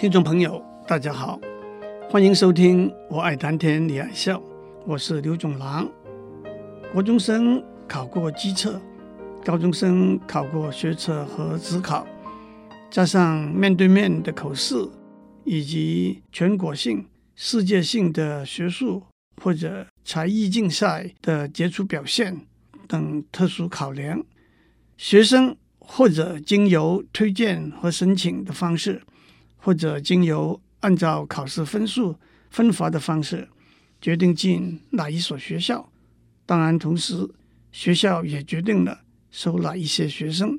听众朋友，大家好，欢迎收听《我爱谈天你爱笑》，我是刘总郎。国中生考过机测，高中生考过学测和指考，加上面对面的口试，以及全国性、世界性的学术或者才艺竞赛的杰出表现等特殊考量，学生或者经由推荐和申请的方式。或者经由按照考试分数分发的方式决定进哪一所学校，当然，同时学校也决定了收哪一些学生。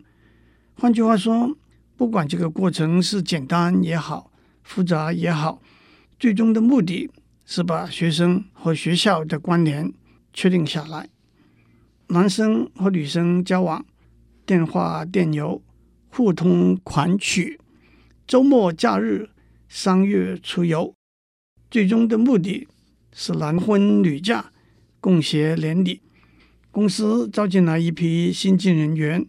换句话说，不管这个过程是简单也好，复杂也好，最终的目的是把学生和学校的关联确定下来。男生和女生交往，电话、电邮，互通款曲。周末假日，商业出游，最终的目的是男婚女嫁，共谐连理。公司招进来一批新进人员，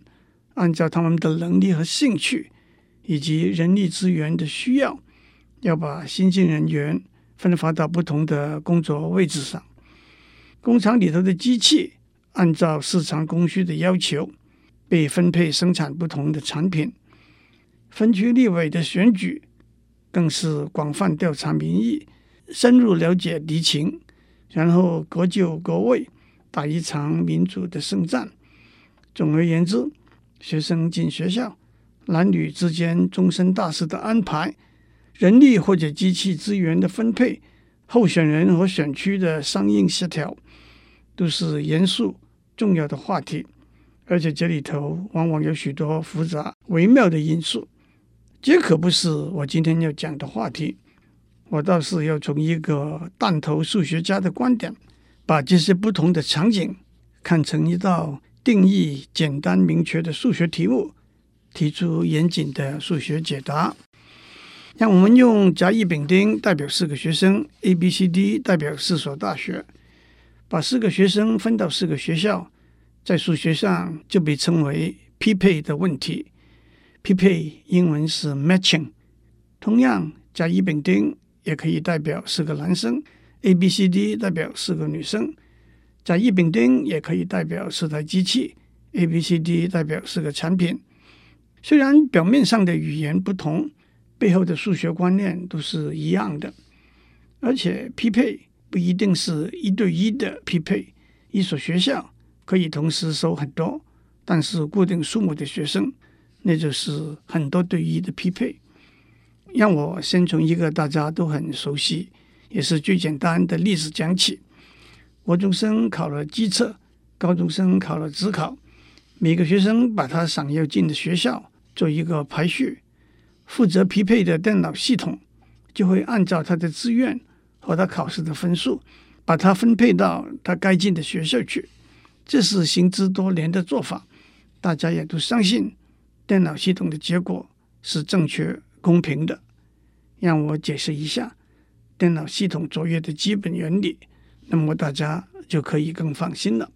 按照他们的能力和兴趣，以及人力资源的需要，要把新进人员分发到不同的工作位置上。工厂里头的机器，按照市场供需的要求，被分配生产不同的产品。分区立委的选举，更是广泛调查民意，深入了解敌情，然后各就各位，打一场民主的胜战。总而言之，学生进学校，男女之间终身大事的安排，人力或者机器资源的分配，候选人和选区的相应协调，都是严肃重要的话题，而且这里头往往有许多复杂微妙的因素。这可不是我今天要讲的话题，我倒是要从一个弹头数学家的观点，把这些不同的场景看成一道定义简单明确的数学题目，提出严谨的数学解答。让我们用甲乙丙丁代表四个学生，A、B、C、D 代表四所大学，把四个学生分到四个学校，在数学上就被称为匹配的问题。匹配英文是 matching，同样甲乙丙丁也可以代表四个男生，A B C D 代表四个女生，甲乙丙丁也可以代表四台机器，A B C D 代表四个产品。虽然表面上的语言不同，背后的数学观念都是一样的，而且匹配不一定是一对一的匹配，一所学校可以同时收很多，但是固定数目的学生。那就是很多对一的匹配。让我先从一个大家都很熟悉，也是最简单的例子讲起。国中生考了基测，高中生考了职考。每个学生把他想要进的学校做一个排序，负责匹配的电脑系统就会按照他的志愿和他考试的分数，把他分配到他该进的学校去。这是行之多年的做法，大家也都相信。电脑系统的结果是正确公平的。让我解释一下电脑系统作业的基本原理，那么大家就可以更放心了。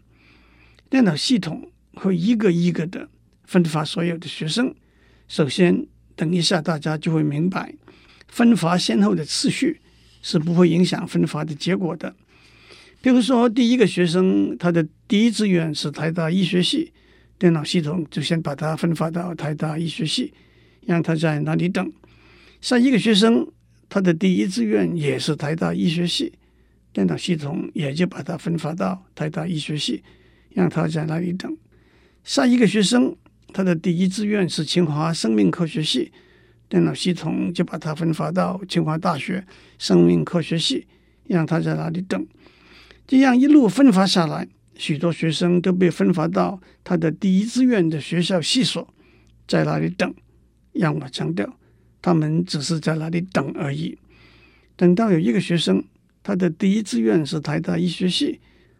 电脑系统会一个一个的分发所有的学生。首先，等一下大家就会明白，分发先后的次序是不会影响分发的结果的。比如说，第一个学生他的第一志愿是台大医学系。电脑系统就先把它分发到台大医学系，让他在那里等。下一个学生，他的第一志愿也是台大医学系，电脑系统也就把它分发到台大医学系，让他在那里等。下一个学生，他的第一志愿是清华生命科学系，电脑系统就把它分发到清华大学生命科学系，让他在那里等。这样一路分发下来。许多学生都被分发到他的第一志愿的学校系所，在那里等。让我强调，他们只是在那里等而已。等到有一个学生，他的第一志愿是台大医学系，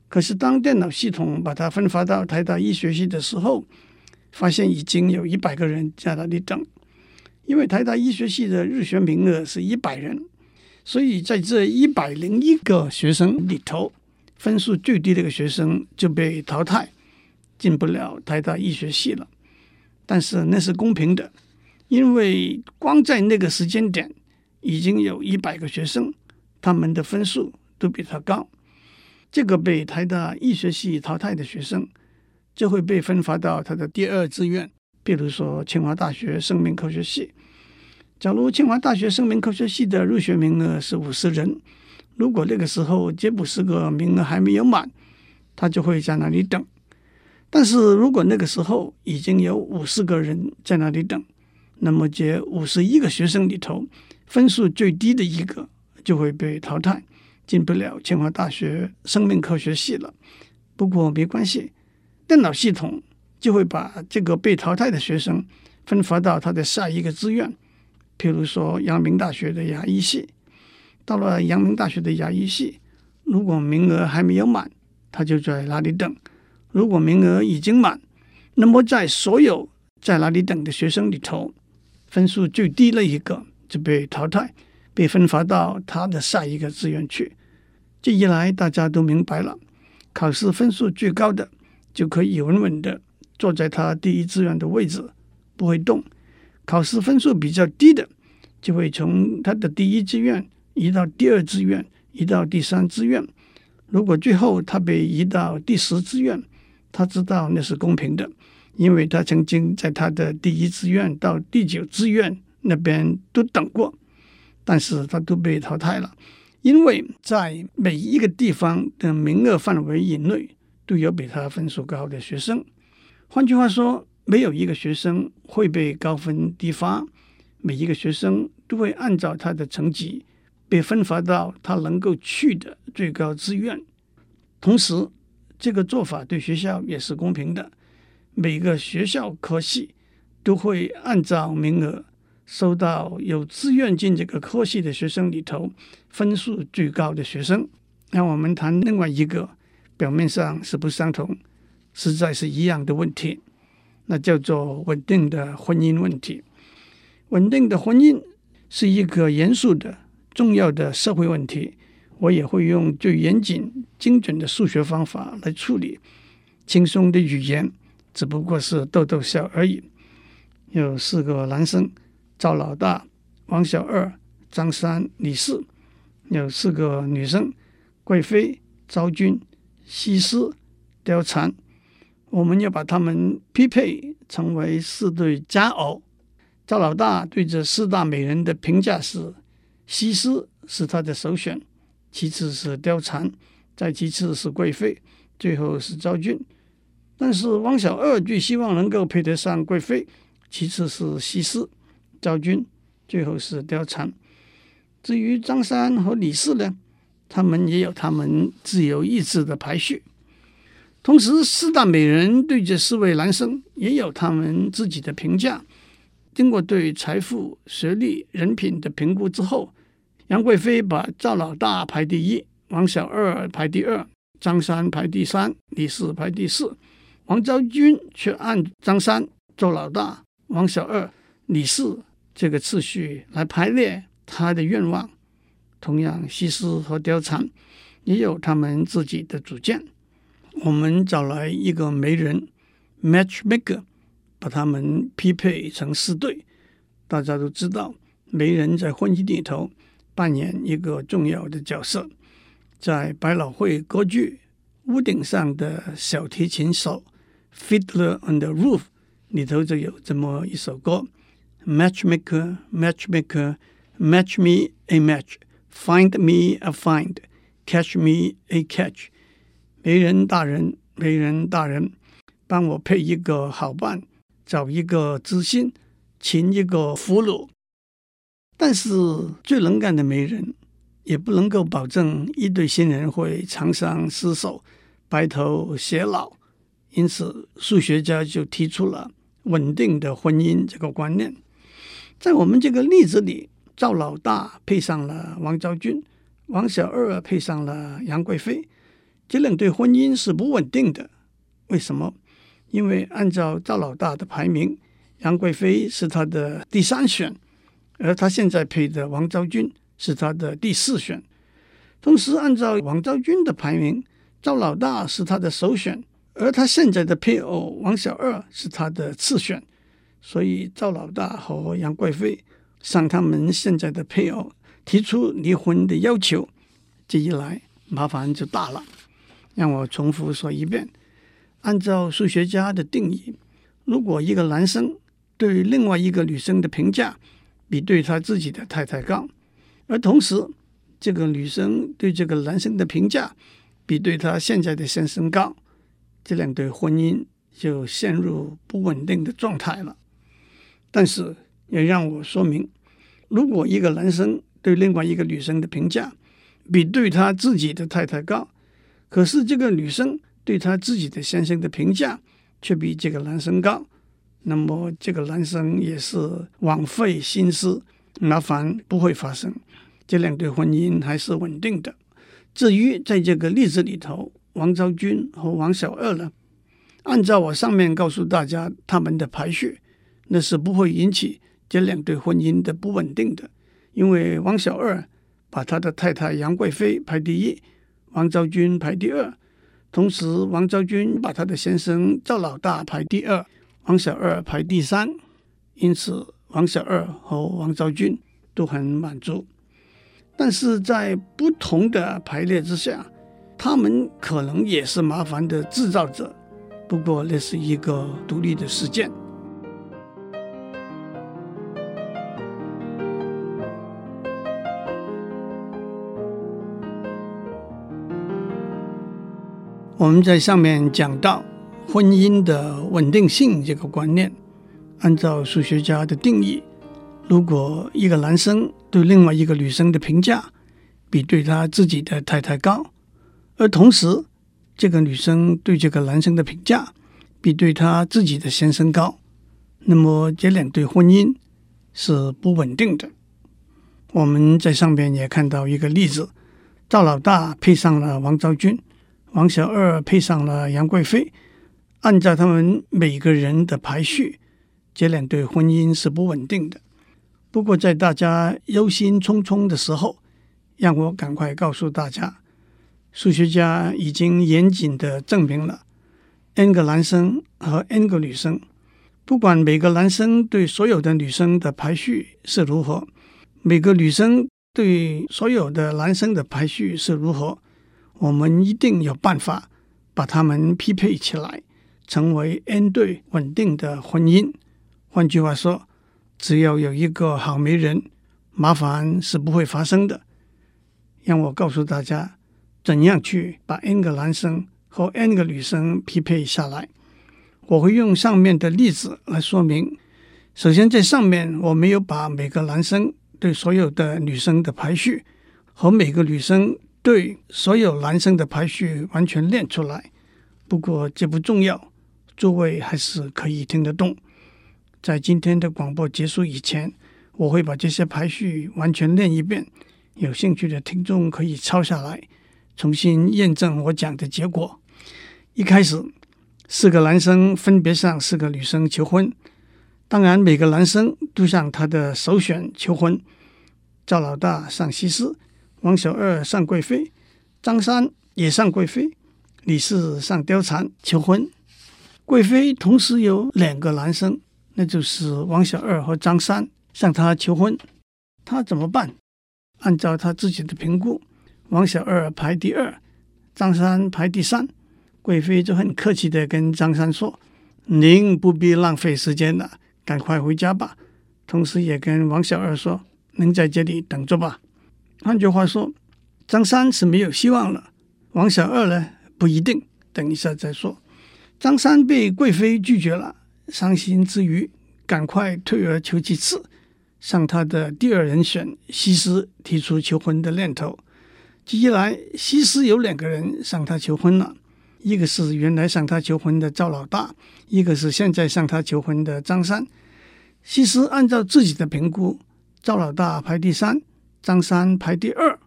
可是当电脑系统把他分发到台大医学系的时候，发现已经有一百个人在那里等。因为台大医学系的入学名额是一百人，所以在这一百零一个学生里头。分数最低的一个学生就被淘汰，进不了台大医学系了。但是那是公平的，因为光在那个时间点，已经有一百个学生，他们的分数都比他高。这个被台大医学系淘汰的学生，就会被分发到他的第二志愿，比如说清华大学生命科学系。假如清华大学生命科学系的入学名额是五十人，如果那个时候这五十个名额还没有满，他就会在那里等。但是如果那个时候已经有五十个人在那里等，那么这五十一个学生里头，分数最低的一个就会被淘汰，进不了清华大学生命科学系了。不过没关系，电脑系统就会把这个被淘汰的学生分发到他的下一个志愿。譬如说，阳明大学的牙医系，到了阳明大学的牙医系，如果名额还没有满，他就在那里等；如果名额已经满，那么在所有在那里等的学生里头，分数最低的一个就被淘汰，被分发到他的下一个志愿去。这一来，大家都明白了，考试分数最高的就可以稳稳的坐在他第一志愿的位置，不会动。考试分数比较低的，就会从他的第一志愿移到第二志愿，移到第三志愿。如果最后他被移到第十志愿，他知道那是公平的，因为他曾经在他的第一志愿到第九志愿那边都等过，但是他都被淘汰了，因为在每一个地方的名额范围以内都有比他分数高的学生。换句话说。没有一个学生会被高分低发，每一个学生都会按照他的成绩被分发到他能够去的最高志愿。同时，这个做法对学校也是公平的，每个学校科系都会按照名额收到有志愿进这个科系的学生里头分数最高的学生。那我们谈另外一个表面上是不相同，实在是一样的问题。那叫做稳定的婚姻问题。稳定的婚姻是一个严肃的、重要的社会问题。我也会用最严谨、精准的数学方法来处理。轻松的语言只不过是逗逗笑而已。有四个男生：赵老大、王小二、张三、李四；有四个女生：贵妃、昭君、西施、貂蝉。我们要把他们匹配成为四对佳偶。赵老大对这四大美人的评价是：西施是他的首选，其次是貂蝉，再其次是贵妃，最后是昭君。但是王小二最希望能够配得上贵妃，其次是西施、昭君，最后是貂蝉。至于张三和李四呢，他们也有他们自由意志的排序。同时，四大美人对这四位男生也有他们自己的评价。经过对财富、学历、人品的评估之后，杨贵妃把赵老大排第一，王小二排第二，张三排第三，李四排第四。王昭君却按张三、赵老大、王小二、李四这个次序来排列他的愿望。同样，西施和貂蝉也有他们自己的主见。我们找来一个媒人 matchmaker，把他们匹配成四对。大家都知道，媒人在婚姻里头扮演一个重要的角色。在百老汇歌剧《屋顶上的小提琴手》（Fiddler on the Roof） 里头就有这么一首歌：Matchmaker, matchmaker, match me a match, find me a find, catch me a catch。媒人大人，媒人大人，帮我配一个好伴，找一个知心，寻一个俘虏。但是最能干的媒人也不能够保证一对新人会长相厮守、白头偕老。因此，数学家就提出了稳定的婚姻这个观念。在我们这个例子里，赵老大配上了王昭君，王小二配上了杨贵妃。这两对婚姻是不稳定的，为什么？因为按照赵老大的排名，杨贵妃是他的第三选，而他现在配的王昭君是他的第四选。同时，按照王昭君的排名，赵老大是他的首选，而他现在的配偶王小二是他的次选。所以，赵老大和杨贵妃向他们现在的配偶提出离婚的要求，这一来麻烦就大了。让我重复说一遍：按照数学家的定义，如果一个男生对另外一个女生的评价比对他自己的太太高，而同时这个女生对这个男生的评价比对他现在的先生高，这两对婚姻就陷入不稳定的状态了。但是也让我说明，如果一个男生对另外一个女生的评价比对他自己的太太高，可是这个女生对他自己的先生的评价却比这个男生高，那么这个男生也是枉费心思，麻烦不会发生，这两对婚姻还是稳定的。至于在这个例子里头，王昭君和王小二呢，按照我上面告诉大家他们的排序，那是不会引起这两对婚姻的不稳定的。因为王小二把他的太太杨贵妃排第一，王昭君排第二，同时王昭君把她的先生赵老大排第二，王小二排第三，因此王小二和王昭君都很满足。但是在不同的排列之下，他们可能也是麻烦的制造者。不过那是一个独立的事件。我们在上面讲到婚姻的稳定性这个观念，按照数学家的定义，如果一个男生对另外一个女生的评价比对他自己的太太高，而同时这个女生对这个男生的评价比对他自己的先生高，那么这两对婚姻是不稳定的。我们在上面也看到一个例子，赵老大配上了王昭君。王小二配上了杨贵妃，按照他们每个人的排序，这两对婚姻是不稳定的。不过，在大家忧心忡忡的时候，让我赶快告诉大家，数学家已经严谨的证明了：n 个男生和 n 个女生，不管每个男生对所有的女生的排序是如何，每个女生对所有的男生的排序是如何。我们一定有办法把他们匹配起来，成为 n 对稳定的婚姻。换句话说，只要有一个好媒人，麻烦是不会发生的。让我告诉大家，怎样去把 n 个男生和 n 个女生匹配下来。我会用上面的例子来说明。首先，在上面我没有把每个男生对所有的女生的排序和每个女生。对所有男生的排序完全练出来，不过这不重要，诸位还是可以听得懂。在今天的广播结束以前，我会把这些排序完全练一遍，有兴趣的听众可以抄下来，重新验证我讲的结果。一开始，四个男生分别向四个女生求婚，当然每个男生都向他的首选求婚。赵老大上西施。王小二上贵妃，张三也上贵妃，李四上貂蝉求婚。贵妃同时有两个男生，那就是王小二和张三向她求婚，她怎么办？按照她自己的评估，王小二排第二，张三排第三。贵妃就很客气地跟张三说：“您不必浪费时间了，赶快回家吧。”同时也跟王小二说：“您在这里等着吧。”换句话说，张三是没有希望了。王小二呢，不一定，等一下再说。张三被贵妃拒绝了，伤心之余，赶快退而求其次，向他的第二人选西施提出求婚的念头。这一来，西施有两个人向他求婚了，一个是原来向他求婚的赵老大，一个是现在向他求婚的张三。西施按照自己的评估，赵老大排第三。张三排第二，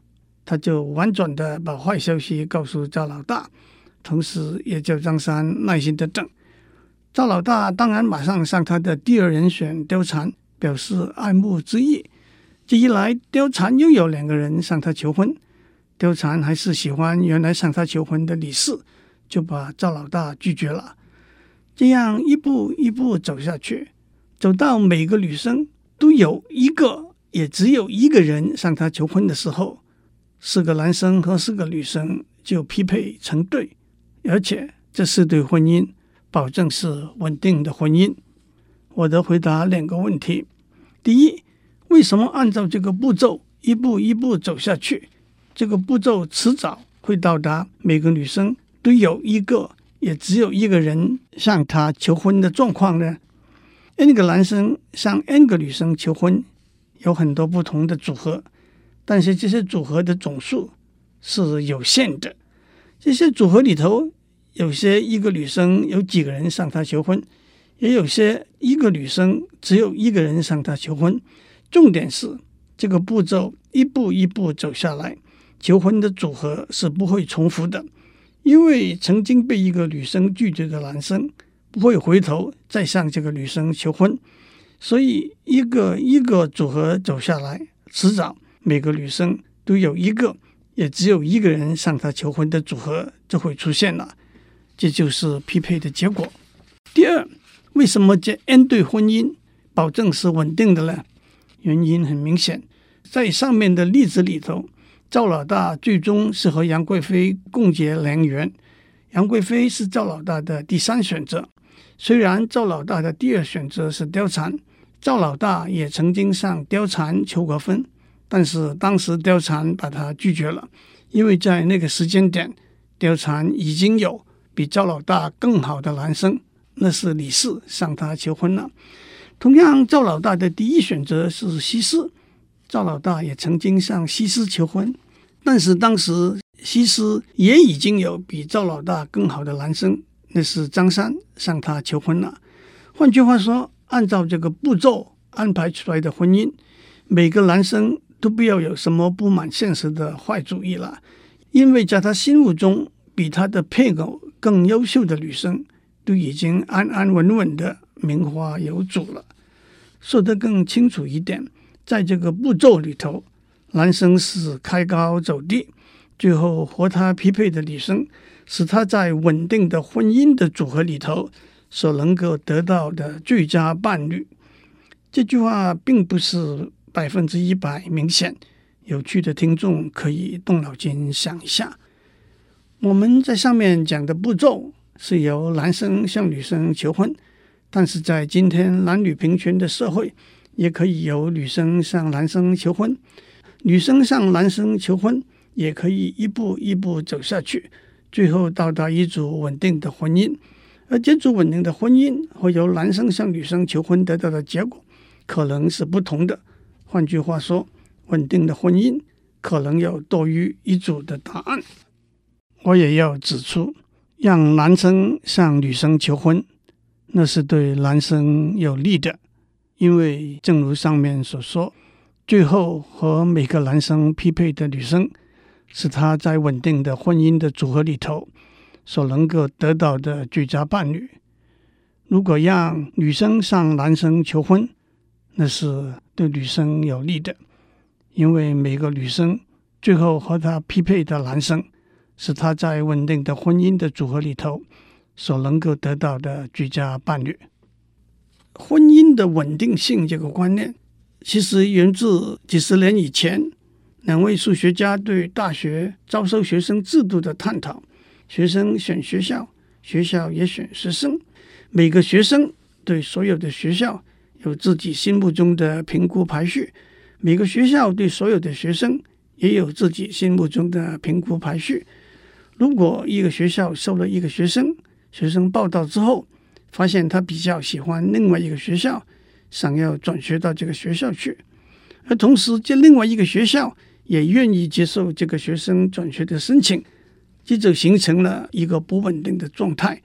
他就婉转的把坏消息告诉赵老大，同时也叫张三耐心的等。赵老大当然马上向他的第二人选貂蝉表示爱慕之意。这一来，貂蝉又有两个人向他求婚，貂蝉还是喜欢原来向他求婚的李四，就把赵老大拒绝了。这样一步一步走下去，走到每个女生都有一个。也只有一个人向他求婚的时候，四个男生和四个女生就匹配成对，而且这四对婚姻保证是稳定的婚姻。我的回答两个问题：第一，为什么按照这个步骤一步一步走下去，这个步骤迟早会到达每个女生都有一个，也只有一个人向她求婚的状况呢？N 个男生向 N 个女生求婚，有很多不同的组合，但是这些组合的总数是有限的。这些组合里头，有些一个女生有几个人向她求婚。也有些一个女生只有一个人向她求婚，重点是这个步骤一步一步走下来，求婚的组合是不会重复的，因为曾经被一个女生拒绝的男生不会回头再向这个女生求婚，所以一个一个组合走下来，迟早每个女生都有一个，也只有一个人向她求婚的组合就会出现了，这就是匹配的结果。第二。为什么这 N 对婚姻保证是稳定的呢？原因很明显，在上面的例子里头，赵老大最终是和杨贵妃共结良缘，杨贵妃是赵老大的第三选择。虽然赵老大的第二选择是貂蝉，赵老大也曾经向貂蝉求过婚，但是当时貂蝉把他拒绝了，因为在那个时间点，貂蝉已经有比赵老大更好的男生。那是李四向他求婚了。同样，赵老大的第一选择是西施，赵老大也曾经向西施求婚，但是当时西施也已经有比赵老大更好的男生，那是张三向他求婚了。换句话说，按照这个步骤安排出来的婚姻，每个男生都不要有什么不满现实的坏主意了，因为在他心目中，比他的配偶更优秀的女生。都已经安安稳稳的名花有主了。说得更清楚一点，在这个步骤里头，男生是开高走低，最后和他匹配的女生使他在稳定的婚姻的组合里头所能够得到的最佳伴侣。这句话并不是百分之一百明显。有趣的听众可以动脑筋想一下，我们在上面讲的步骤。是由男生向女生求婚，但是在今天男女平权的社会，也可以由女生向男生求婚，女生向男生求婚，也可以一步一步走下去，最后到达一组稳定的婚姻。而建筑稳定的婚姻和由男生向女生求婚得到的结果可能是不同的。换句话说，稳定的婚姻可能有多于一组的答案。我也要指出。让男生向女生求婚，那是对男生有利的，因为正如上面所说，最后和每个男生匹配的女生，是他在稳定的婚姻的组合里头所能够得到的最佳伴侣。如果让女生向男生求婚，那是对女生有利的，因为每个女生最后和她匹配的男生。是他在稳定的婚姻的组合里头所能够得到的最佳伴侣。婚姻的稳定性这个观念，其实源自几十年以前两位数学家对大学招收学生制度的探讨。学生选学校，学校也选学生。每个学生对所有的学校有自己心目中的评估排序，每个学校对所有的学生也有自己心目中的评估排序。如果一个学校收了一个学生，学生报到之后，发现他比较喜欢另外一个学校，想要转学到这个学校去，而同时这另外一个学校也愿意接受这个学生转学的申请，这就形成了一个不稳定的状态。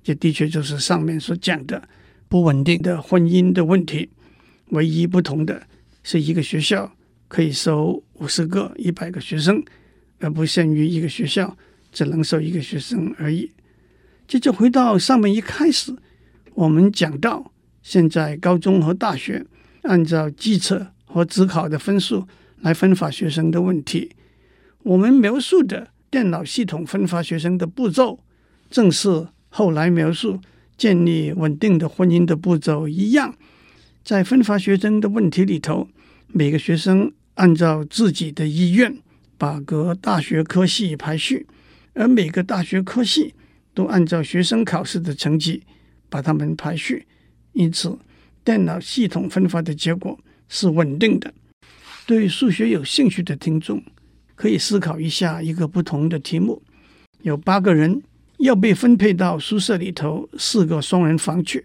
这的确就是上面所讲的不稳定的婚姻的问题。唯一不同的是一个学校可以收五十个、一百个学生，而不限于一个学校。只能收一个学生而已。接着回到上面一开始，我们讲到现在高中和大学按照基测和指考的分数来分发学生的问题。我们描述的电脑系统分发学生的步骤，正是后来描述建立稳定的婚姻的步骤一样。在分发学生的问题里头，每个学生按照自己的意愿把各大学科系排序，而每个大学科系都按照学生考试的成绩把它们排序。因此，电脑系统分发的结果是稳定的。对数学有兴趣的听众，可以思考一下一个不同的题目：有八个人要被分配到宿舍里头四个双人房去。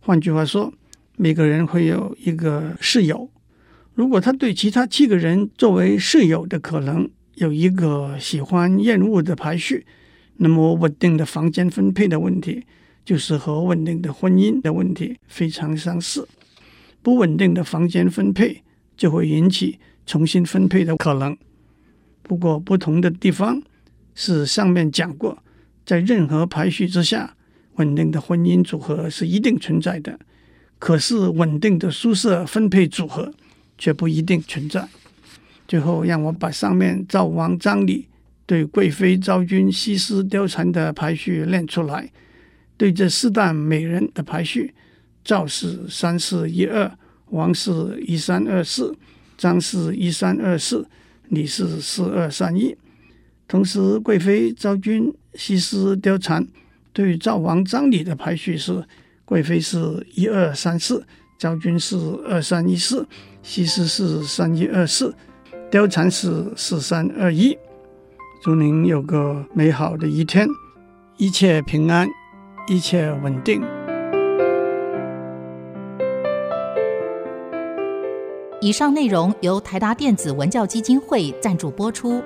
换句话说，每个人会有一个室友。如果他对其他七个人作为室友的可能有一个喜欢厌恶的排序，那么稳定的房间分配的问题就是和稳定的婚姻的问题非常相似。不稳定的房间分配就会引起重新分配的可能。不过不同的地方是上面讲过，在任何排序之下，稳定的婚姻组合是一定存在的。可是稳定的宿舍分配组合。却不一定存在。最后，让我把上面赵王张李对贵妃昭君西施貂蝉的排序练出来。对这四大美人的排序：赵是三四一二，王是一三二四，张是一三二四，李是四二三一。同时，贵妃昭君西施貂蝉对赵王张李的排序是：贵妃是一二三四，昭君是二三一四。西施是三一二四，貂蝉是四三二一。祝您有个美好的一天，一切平安，一切稳定。以上内容由台达电子文教基金会赞助播出。